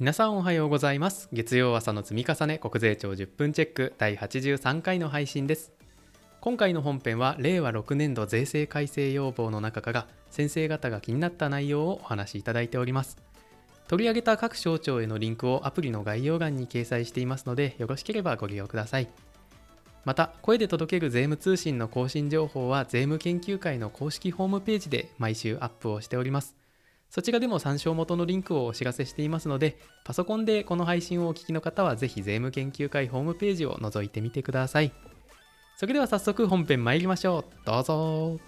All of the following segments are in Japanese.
皆さんおはようございます。月曜朝の積み重ね国税庁10分チェック第83回の配信です。今回の本編は令和6年度税制改正要望の中から先生方が気になった内容をお話しいただいております。取り上げた各省庁へのリンクをアプリの概要欄に掲載していますのでよろしければご利用ください。また声で届ける税務通信の更新情報は税務研究会の公式ホームページで毎週アップをしております。そちらでも参照元のリンクをお知らせしていますのでパソコンでこの配信をお聞きの方はぜひ税務研究会ホームページを覗いてみてください。それでは早速本編参りましょう。どうぞ。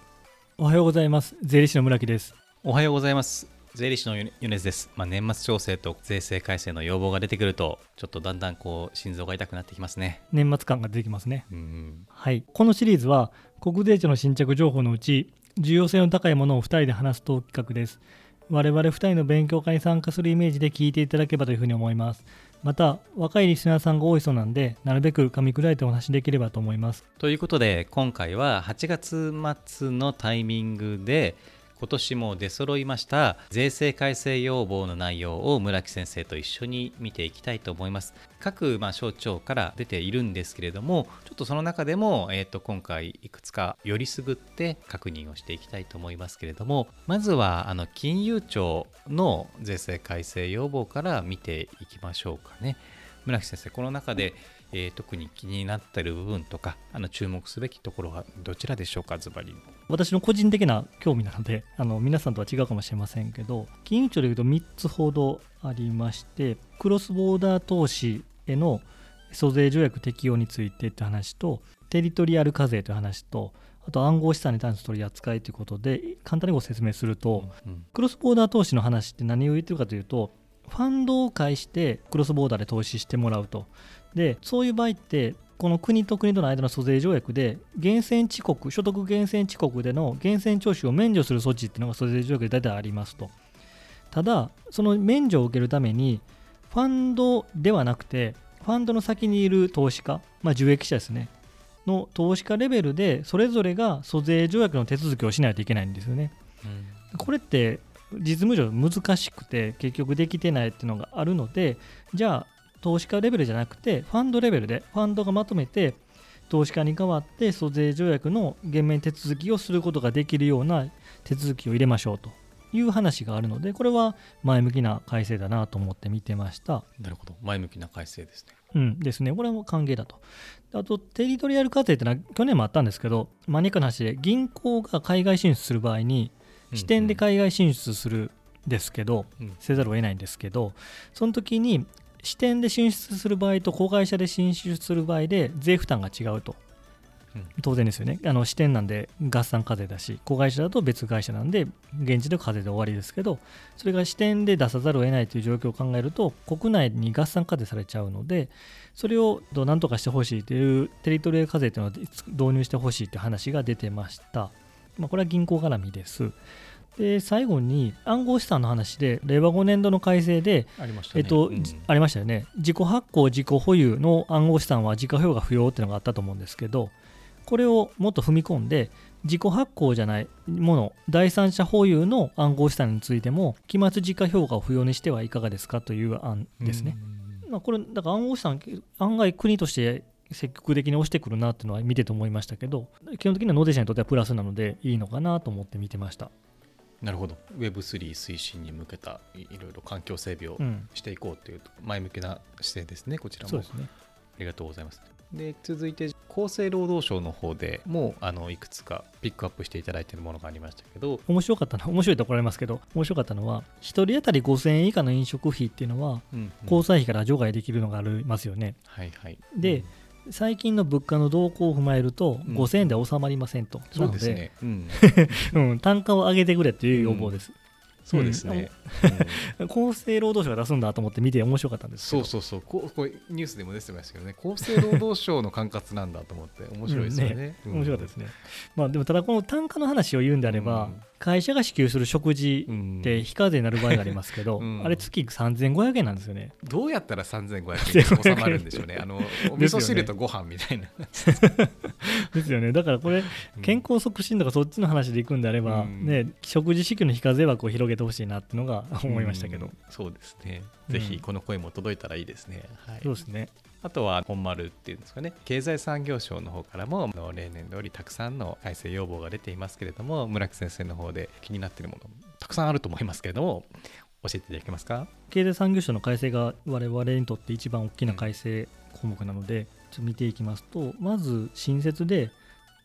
おはようございます。税理士の村木です。おはようございます。税理士の米津です、まあ、年末調整と税制改正の要望が出てくるとちょっとだんだんこう心臓が痛くなってきますね。年末感が出てきますね。うん。はい。このシリーズは国税庁の新着情報のうち重要性の高いものを2人で話すトーク企画です我々2人の勉強会に参加するイメージで聞いていただければというふうに思います。また若いリスナーさんが多いそうなんでなるべく噛み砕いてお話しできればと思います。ということで今回は8月末のタイミングで今年も出揃いました税制改正要望の内容を村木先生と一緒に見ていきたいと思います。各まあ省庁から出ているんですけれどもちょっとその中でも、えー、と今回いくつかよりすぐって確認をしていきたいと思いますけれどもまずはあの金融庁の税制改正要望から見ていきましょうかね。村木先生この中で、えー特に気になっている部分とかあの注目すべきところはどちらでしょうかズバリ。私の個人的な興味なので あの皆さんとは違うかもしれませんけど金融庁でいうと3つほどありましてクロスボーダー投資への租税条約適用についてって話とテリトリアル課税という話とあと暗号資産に対する取り扱いということで簡単にご説明すると、うん。クロスボーダー投資の話って何を言ってるかというとファンドを介してクロスボーダーで投資してもらうとでそういう場合ってこの国と国との間の租税条約で源泉地国所得源泉地国での源泉徴収を免除する措置っていうのが租税条約で大体ありますと。ただその免除を受けるためにファンドではなくてファンドの先にいる投資家、まあ、受益者ですねの投資家レベルでそれぞれが租税条約の手続きをしないといけないんですよね。これって実務上難しくて結局できてないっていうのがあるのでじゃあ投資家レベルじゃなくてファンドレベルでファンドがまとめて投資家に代わって租税条約の減免手続きをすることができるような手続きを入れましょうと。いう話があるのでこれは前向きな改正だなと思って見てました。なるほど。前向きな改正ですね。うんですね、これはもう歓迎だと。あと、テリトリアル課税ってのは去年もあったんですけど、マニアックな話で、銀行が海外進出する場合に、支店で海外進出するんですけど、うん。せざるを得ないんですけど、その時に支店で進出する場合と子会社で進出する場合で税負担が違うと。うん当然ですよね。あの支店なんで合算課税だし、子会社だと別会社なんで現地で課税で終わりですけど、それが支店で出さざるを得ないという状況を考えると、国内に合算課税されちゃうので、それをどうなんとかしてほしいというテリトリアル課税というのを導入してほしいという話が出てました。まあ、これは銀行絡みです。で、最後に暗号資産の話で、令和5年度の改正で、ありましたねえっと、うんじありましたよね。自己発行、自己保有の暗号資産は自家評が不要っていうのがあったと思うんですけど、これをもっと踏み込んで、自己発行じゃないもの、第三者保有の暗号資産についても、期末自家評価を不要にしてはいかがですかという案ですね。まあ、これ、だから暗号資産、案外国として積極的に押してくるなっていうのは見てて思いましたけど、基本的には納税者にとってはプラスなので、いいのかなと思って見てました。なるほど。Web3 推進に向けたいいろいろ環境整備をうん、していこうという前向きな姿勢ですねこちらも。ね。ありがとうございます。で続いて厚生労働省の方でもあのいくつかピックアップしていただいているものがありましたけど面白かったのは、面白いと怒られますけど、面白かったのは、1人当たり5000円以下の飲食費っていうのは、うんうん。交際費から除外できるのがありますよね。はいはい。で最近の物価の動向を踏まえると、うん5000円で収まりませんと。そうですね、うん、なので、うん、単価を上げてくれっていう要望です。そうですね、うん厚生労働省が出すんだと思って見て面白かったんですそうそうそう。こうこうニュースでも出てましたけどね。厚生労働省の管轄なんだと思って面白いですよね,うん、面白かったですね。まあでもただこの単価の話を言うんであれば、うん。会社が支給する食事うんって非課税になる場合がありますけど、うん。あれ月3500円なんですよね。どうやったら3500円に 収まるんでしょうね。あのお味噌汁とご飯みたいな、ですよね。だからこれ、健康促進とかそっちの話でいくんであれば、うん。ね、食事支給の非課税枠を広げてほしいなってのが思いましたけど、うんそうですね。うん。ぜひこの声も届いたらいいですね、はい。そうですね。あとは本丸っていうんですかね。経済産業省の方からも例年通りたくさんの改正要望が出ていますけれども村木先生の方で気になっているものたくさんあると思いますけれども教えていただけますか？経済産業省の改正が我々にとって一番大きな改正項目なので、ちょっと見ていきますとまず新設で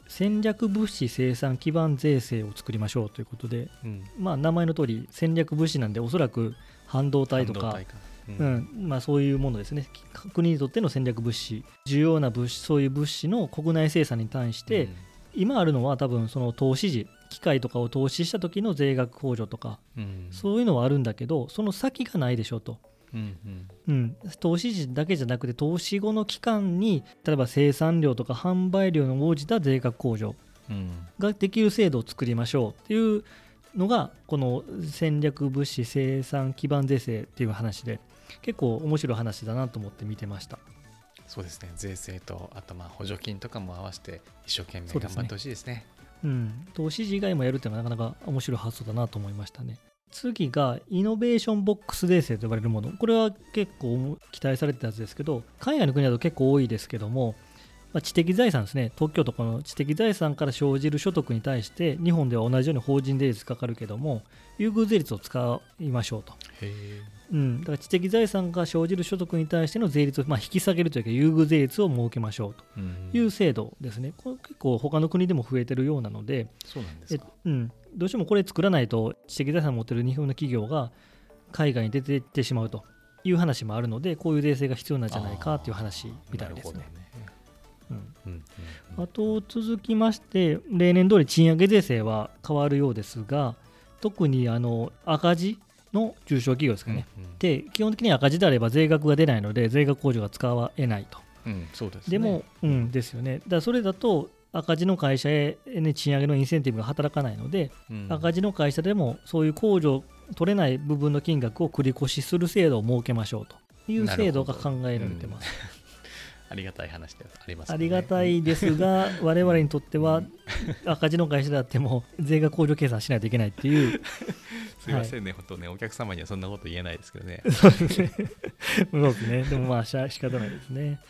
戦略物資生産基盤税制を作りましょうということで、うん。まあ、名前の通り戦略物資なんでおそらく半導体とか半導体か。ううん。んまあ、そういうものですね。国にとっての戦略物資重要な物資そういう物資の国内生産に対して、今あるのは多分その投資時機械とかを投資した時の税額控除とかうんうん。そういうのはあるんだけどその先がないでしょと、うんうん。うん、投資時だけじゃなくて投資後の期間に例えば生産量とか販売量に応じた税額控除うん。ができる制度を作りましょうっていうのがこの戦略物資生産基盤税制っていう話で結構面白い話だなと思って見てました。そうですね。税制とあとまあ補助金とかも合わせて一生懸命頑張ってほしいですね。うん、投資時以外もやるっていうのはなかなか面白い発想だなと思いましたね。次がイノベーションボックス税制と呼ばれるもの。これは結構期待されてたやつですけど、海外の国だと結構多いですけども、まあ、知的財産ですね、東京都この知的財産から生じる所得に対して、日本では同じように法人税率かかるけども、優遇税率を使いましょうと。うん、だから知的財産が生じる所得に対しての税率をまあ引き下げるというか、優遇税率を設けましょうと。いう制度ですね。これ結構他の国でも増えてるようなので、そうなんですうん、どうしてもこれ作らないと知的財産を持っている日本の企業が海外に出ていってしまうという話もあるのでこういう税制が必要なんじゃないかという話みたいですね。あと続きまして例年通り賃上げ税制は変わるようですが特にあの赤字の中小企業ですかね、うん。うん。で基本的に赤字であれば税額が出ないので税額控除が使えないと。うん。そうですねでも、うん。ですよね。だそれだと赤字の会社へ、ね、賃上げのインセンティブが働かないので、うん赤字の会社でもそういう控除取れない部分の金額を繰り越しする制度を設けましょうという制度が考えられてます。ありがたい話でありますねありがたいですが、我々にとっては赤字の会社であっても税額控除計算しないといけないっていう、すいませんね、本当ね、お客様にはそんなこと言えないですけどね。そうですね。そうですね。でもまあしゃ仕方ないですね。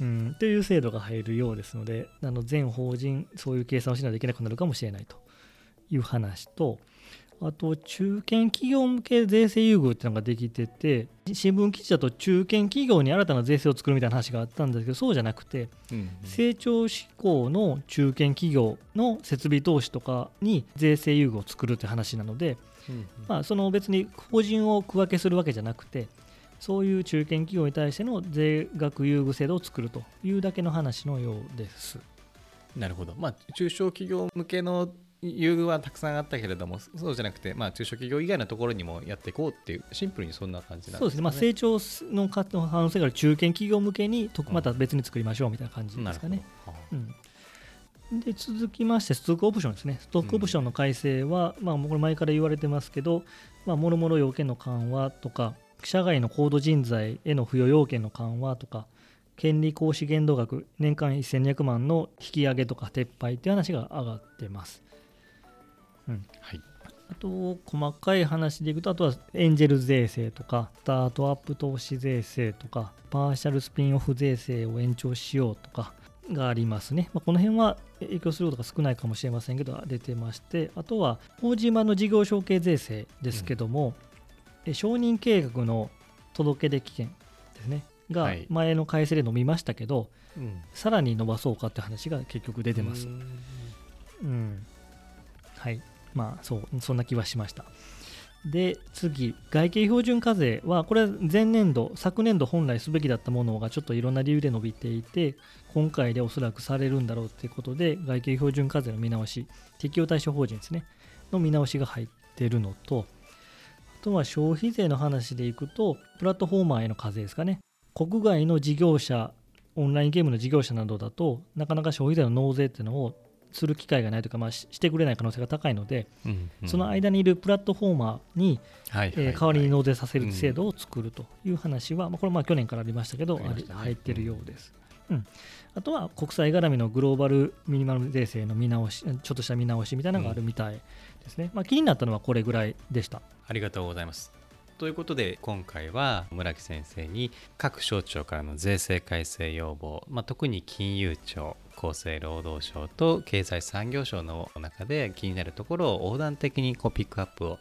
うん、という制度が入るようですので、あの全法人、そういう計算をしないといけなくなるかもしれないという話と、あと、中堅企業向け税制優遇っていうのができてて、新聞記事だと中堅企業に新たな税制を作るみたいな話があったんですけど、そうじゃなくて、うん成長志向の中堅企業の設備投資とかに税制優遇を作るという話なので、うん。まあ、その別に法人を区分けするわけじゃなくて、そういう中堅企業に対しての税額優遇制度を作るというだけの話のようです。なるほど、まあ、中小企業向けの優遇はたくさんあったけれども、そうじゃなくて、まあ、中小企業以外のところにもやっていこうっていう、シンプルにそんな感じなんそうですね、まあ、成長の可能性がある中堅企業向けにまた別に作りましょうみたいな感じですかね。うん、で続きまして、ストックオプションですね。ストックオプションの改正は、まあ、もうこれ前から言われてますけど、まあ、もろもろ要件の緩和とか、社外の高度人材への付与要件の緩和とか、権利行使限度額、年間1200万の引き上げとか撤廃という話が上がってます。はいあと、細かい話でいくと、あとはエンジェル税制とか、スタートアップ投資税制とか、パーシャルスピンオフ税制を延長しようとかがありますね。まあ、この辺は影響することが少ないかもしれませんけど、出てまして、あとは、法人版の事業承継税制ですけども、え承認計画の届け出期限ですね。がはい前の改正で飲みましたけど、うんさらに伸ばそうかって話が結局出てますう。んうん。はい。まあ、そう、そんな気はしました。で、次、外形標準課税は、これは前年度、昨年度本来すべきだったものがちょっといろんな理由で伸びていて、今回でおそらくされるんだろうということで、外形標準課税の見直し、適用対象法人ですね、の見直しが入っているのと、あとは消費税の話でいくと、プラットフォーマーへの課税ですかね。国外の事業者、オンラインゲームの事業者などだとなかなか消費税の納税っていうのをする機会がないというか、まあ、ししてくれない可能性が高いので、うんうんその間にいるプラットフォーマーに、はいえー代わりに納税させるうん制度を作るという話は、まあ、これまあ去年からありましたけど、入ってるようです。うんあとは国際絡みのグローバルミニマム税制の見直し、ちょっとした見直しみたいなのがあるみたいですね。まあ、気になったのはこれぐらいでした。ありがとうございます。ということで今回は村木先生に各省庁からの税制改正要望、まあ、特に金融庁厚生労働省と経済産業省の中で気になるところを横断的にこうピックアップを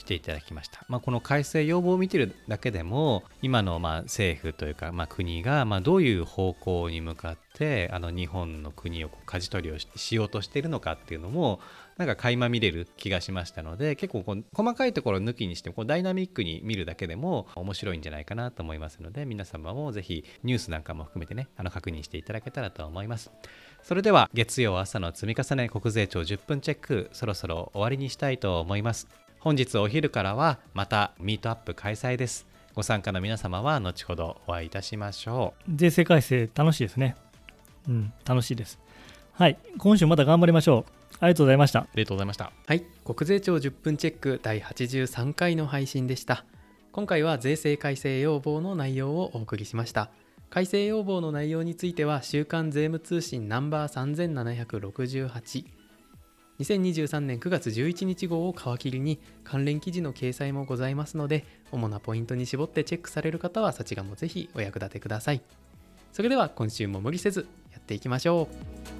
していただきました、まあ、この改正要望を見てるだけでも今のまあ政府というかまあ国がまあどういう方向に向かってあの日本の国をこう舵取りをしようとしているのかっていうのもなんか垣間見れる気がしましたので結構こう細かいところ抜きにしてこうダイナミックに見るだけでも面白いんじゃないかなと思いますので皆様もぜひニュースなんかも含めてねあの確認していただけたらと思います。それでは月曜朝の積み重ね国税庁10分チェックそろそろ終わりにしたいと思います。本日お昼からはまたミートアップ開催ですご参加の皆様は後ほどお会いいたしましょう税制改正楽しいですね。うん、楽しいです。はい、今週また頑張りましょう。ありがとうございました。ありがとうございましたはい国税庁10分チェック第83回の配信でした今回は税制改正要望の内容をお送りしました改正要望の内容については週刊税務通信ナンバー3768 2023年9月11日号を皮切りに関連記事の掲載もございますので主なポイントに絞ってチェックされる方はそちらもぜひお役立てください。それでは今週も無理せずやっていきましょう。